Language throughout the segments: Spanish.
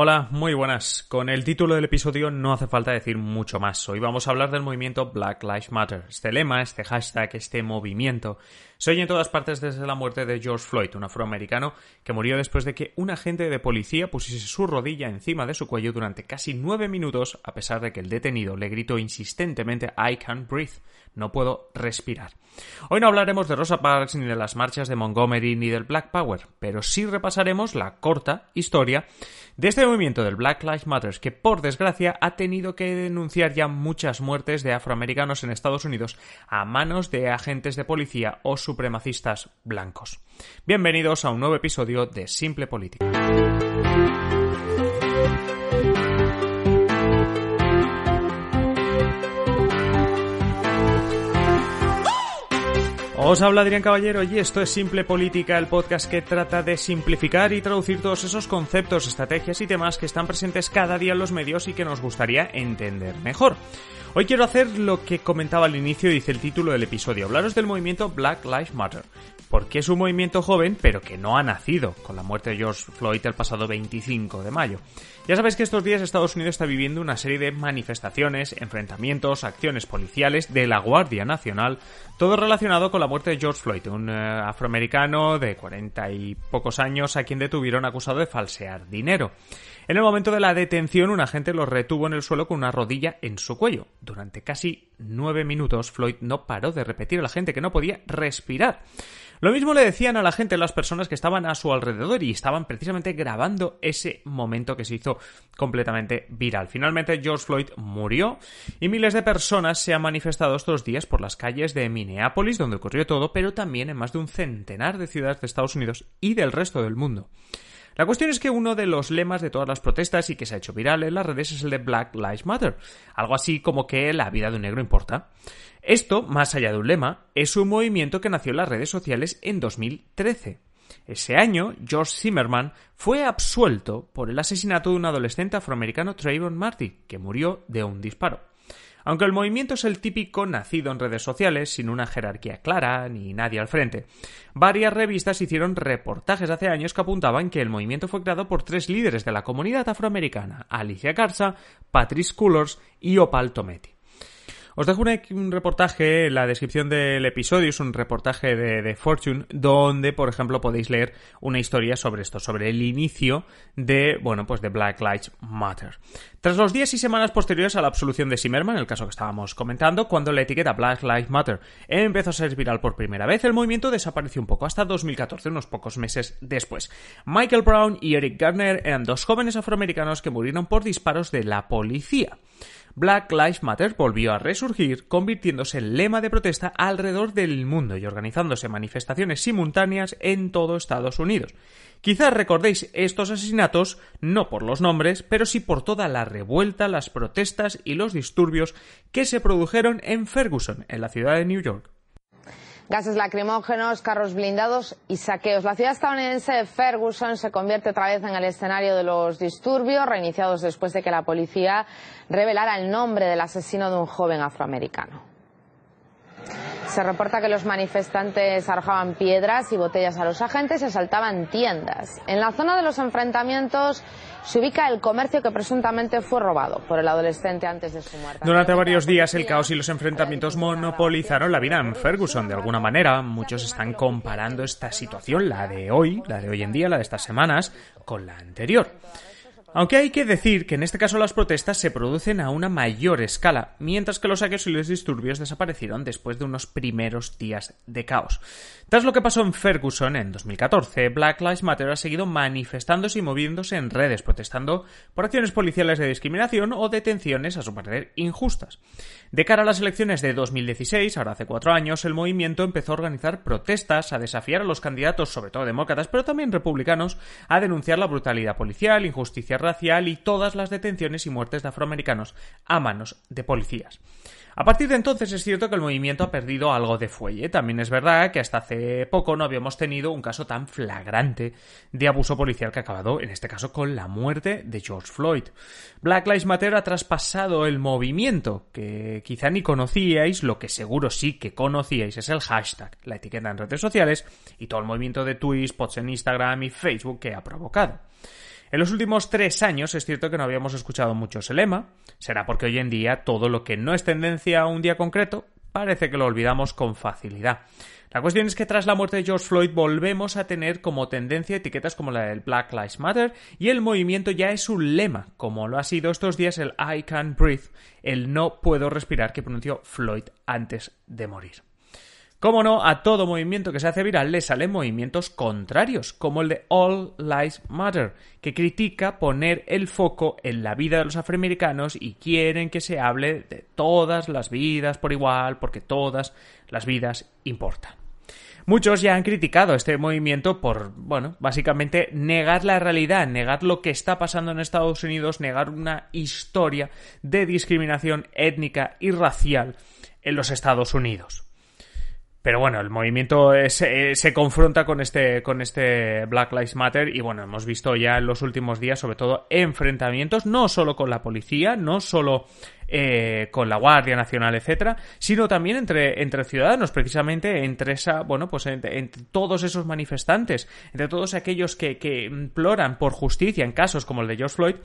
Hola, muy buenas. Con el título del episodio no hace falta decir mucho más. Hoy vamos a hablar del movimiento Black Lives Matter. Este lema, este hashtag, este movimiento se oye en todas partes desde la muerte de George Floyd, un afroamericano que murió después de que un agente de policía pusiese su rodilla encima de su cuello durante casi nueve minutos, a pesar de que el detenido le gritó insistentemente I can't breathe, no puedo respirar. Hoy no hablaremos de Rosa Parks ni de las marchas de Montgomery ni del Black Power, pero sí repasaremos la corta historia de este movimiento del Black Lives Matter que por desgracia ha tenido que denunciar ya muchas muertes de afroamericanos en Estados Unidos a manos de agentes de policía o supremacistas blancos. Bienvenidos a un nuevo episodio de Simple Política. Os habla Adrián Caballero y esto es Simple Política, el podcast que trata de simplificar y traducir todos esos conceptos, estrategias y temas que están presentes cada día en los medios y que nos gustaría entender mejor. Hoy quiero hacer lo que comentaba al inicio y dice el título del episodio, hablaros del movimiento Black Lives Matter, porque es un movimiento joven pero que no ha nacido con la muerte de George Floyd el pasado 25 de mayo. Ya sabéis que estos días Estados Unidos está viviendo una serie de manifestaciones, enfrentamientos, acciones policiales de la Guardia Nacional, todo relacionado con la muerte de George Floyd, un eh, afroamericano de 40 y pocos años a quien detuvieron acusado de falsear dinero. En el momento de la detención, un agente lo retuvo en el suelo con una rodilla en su cuello. Durante casi nueve minutos, Floyd no paró de repetir a la gente que no podía respirar. Lo mismo le decían a la gente las personas que estaban a su alrededor y estaban precisamente grabando ese momento que se hizo completamente viral. Finalmente George Floyd murió y miles de personas se han manifestado estos días por las calles de Minneapolis, donde ocurrió todo, pero también en más de un centenar de ciudades de Estados Unidos y del resto del mundo. La cuestión es que uno de los lemas de todas las protestas y que se ha hecho viral en las redes es el de Black Lives Matter, algo así como que la vida de un negro importa. Esto, más allá de un lema, es un movimiento que nació en las redes sociales en 2013. Ese año, George Zimmerman fue absuelto por el asesinato de un adolescente afroamericano Trayvon Martin, que murió de un disparo. Aunque el movimiento es el típico nacido en redes sociales, sin una jerarquía clara ni nadie al frente, varias revistas hicieron reportajes hace años que apuntaban que el movimiento fue creado por tres líderes de la comunidad afroamericana, Alicia Garza, Patrice Cullors y Opal Tometi. Os dejo un, reportaje en la descripción del episodio, es un reportaje de, de, Fortune, donde, por ejemplo, podéis leer una historia sobre esto, sobre el inicio de, bueno, pues de Black Lives Matter. Tras los días y semanas posteriores a la absolución de Zimmerman, el caso que estábamos comentando, cuando la etiqueta Black Lives Matter empezó a ser viral por primera vez, el movimiento desapareció un poco, hasta 2014, unos pocos meses después. Michael Brown y Eric Garner eran dos jóvenes afroamericanos que murieron por disparos de la policía. Black Lives Matter volvió a resurgir, convirtiéndose en lema de protesta alrededor del mundo y organizándose manifestaciones simultáneas en todo Estados Unidos. Quizás recordéis estos asesinatos no por los nombres, pero sí por toda la revuelta, las protestas y los disturbios que se produjeron en Ferguson, en la ciudad de New York gases lacrimógenos, carros blindados y saqueos. La ciudad estadounidense de Ferguson se convierte otra vez en el escenario de los disturbios, reiniciados después de que la policía revelara el nombre del asesino de un joven afroamericano. Se reporta que los manifestantes arrojaban piedras y botellas a los agentes y asaltaban tiendas. En la zona de los enfrentamientos se ubica el comercio que presuntamente fue robado por el adolescente antes de su muerte. Durante varios días el caos y los enfrentamientos monopolizaron la vida en Ferguson. De alguna manera, muchos están comparando esta situación, la de hoy, la de hoy en día, la de estas semanas, con la anterior. Aunque hay que decir que en este caso las protestas se producen a una mayor escala, mientras que los saqueos y los disturbios desaparecieron después de unos primeros días de caos. Tras lo que pasó en Ferguson en 2014, Black Lives Matter ha seguido manifestándose y moviéndose en redes, protestando por acciones policiales de discriminación o detenciones, a su parecer, injustas. De cara a las elecciones de 2016, ahora hace cuatro años, el movimiento empezó a organizar protestas, a desafiar a los candidatos, sobre todo demócratas, pero también republicanos, a denunciar la brutalidad policial, injusticia racial y todas las detenciones y muertes de afroamericanos a manos de policías. A partir de entonces es cierto que el movimiento ha perdido algo de fuelle. También es verdad que hasta hace poco no habíamos tenido un caso tan flagrante de abuso policial que ha acabado, en este caso, con la muerte de George Floyd. Black Lives Matter ha traspasado el movimiento, que quizá ni conocíais, lo que seguro sí que conocíais es el hashtag, la etiqueta en redes sociales y todo el movimiento de tweets, posts en Instagram y Facebook que ha provocado. En los últimos tres años es cierto que no habíamos escuchado mucho ese lema, será porque hoy en día todo lo que no es tendencia a un día concreto parece que lo olvidamos con facilidad. La cuestión es que tras la muerte de George Floyd volvemos a tener como tendencia etiquetas como la del Black Lives Matter y el movimiento ya es un lema, como lo ha sido estos días el I can't breathe, el no puedo respirar que pronunció Floyd antes de morir. Cómo no, a todo movimiento que se hace viral le salen movimientos contrarios, como el de All Lives Matter, que critica poner el foco en la vida de los afroamericanos y quieren que se hable de todas las vidas por igual, porque todas las vidas importan. Muchos ya han criticado este movimiento por, bueno, básicamente negar la realidad, negar lo que está pasando en Estados Unidos, negar una historia de discriminación étnica y racial en los Estados Unidos. Pero bueno, el movimiento se, se confronta con este, con este Black Lives Matter y bueno, hemos visto ya en los últimos días sobre todo enfrentamientos, no solo con la policía, no solo eh, con la Guardia Nacional, etcétera, sino también entre, entre ciudadanos, precisamente entre esa, bueno, pues entre, todos esos manifestantes, entre todos aquellos que, que imploran por justicia en casos como el de George Floyd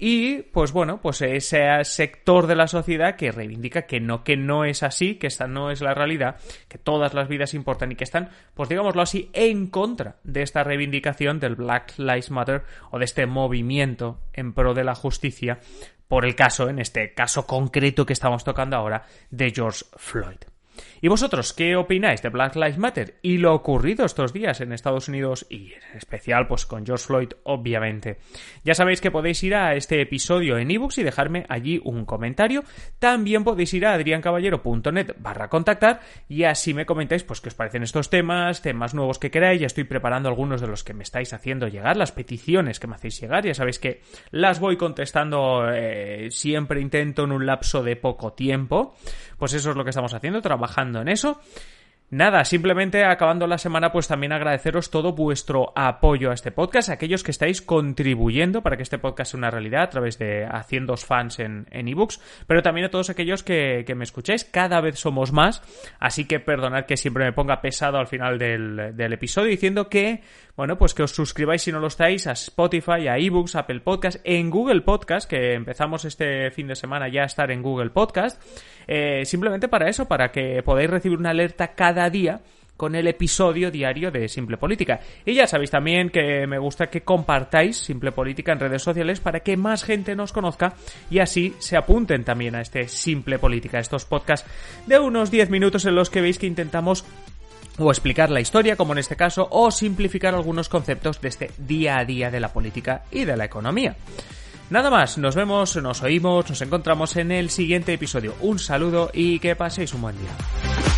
y pues bueno, pues ese sector de la sociedad que reivindica que no, que no es así, que esta no es la realidad, que todas las vidas importan y que están, pues digámoslo así, en contra de esta reivindicación del Black Lives Matter o de este movimiento en pro de la justicia por el caso, en este caso concreto que estamos tocando ahora, de George Floyd. ¿Y vosotros qué opináis de Black Lives Matter y lo ocurrido estos días en Estados Unidos y en especial pues con George Floyd obviamente? Ya sabéis que podéis ir a este episodio en ebooks y dejarme allí un comentario. También podéis ir a adriancaballero.net barra contactar y así me comentáis pues qué os parecen estos temas, temas nuevos que queráis. Ya estoy preparando algunos de los que me estáis haciendo llegar, las peticiones que me hacéis llegar. Ya sabéis que las voy contestando eh, siempre intento en un lapso de poco tiempo. Pues eso es lo que estamos haciendo, trabajando en eso. Nada, simplemente acabando la semana, pues también agradeceros todo vuestro apoyo a este podcast, aquellos que estáis contribuyendo para que este podcast sea una realidad a través de haciendo fans en ebooks, pero también a todos aquellos que, me escucháis, cada vez somos más, así que perdonad que siempre me ponga pesado al final del, del episodio diciendo que bueno, pues que os suscribáis si no lo estáis a Spotify, a eBooks, Apple Podcast, en Google Podcast, que empezamos este fin de semana ya a estar en Google Podcast, eh, simplemente para eso, para que podáis recibir una alerta cada día con el episodio diario de Simple Política. Y ya sabéis también que me gusta que compartáis Simple Política en redes sociales para que más gente nos conozca y así se apunten también a este Simple Política, estos podcasts de unos 10 minutos en los que veis que intentamos o explicar la historia, como en este caso, o simplificar algunos conceptos de este día a día de la política y de la economía. Nada más, nos vemos, nos oímos, nos encontramos en el siguiente episodio. Un saludo y que paséis un buen día.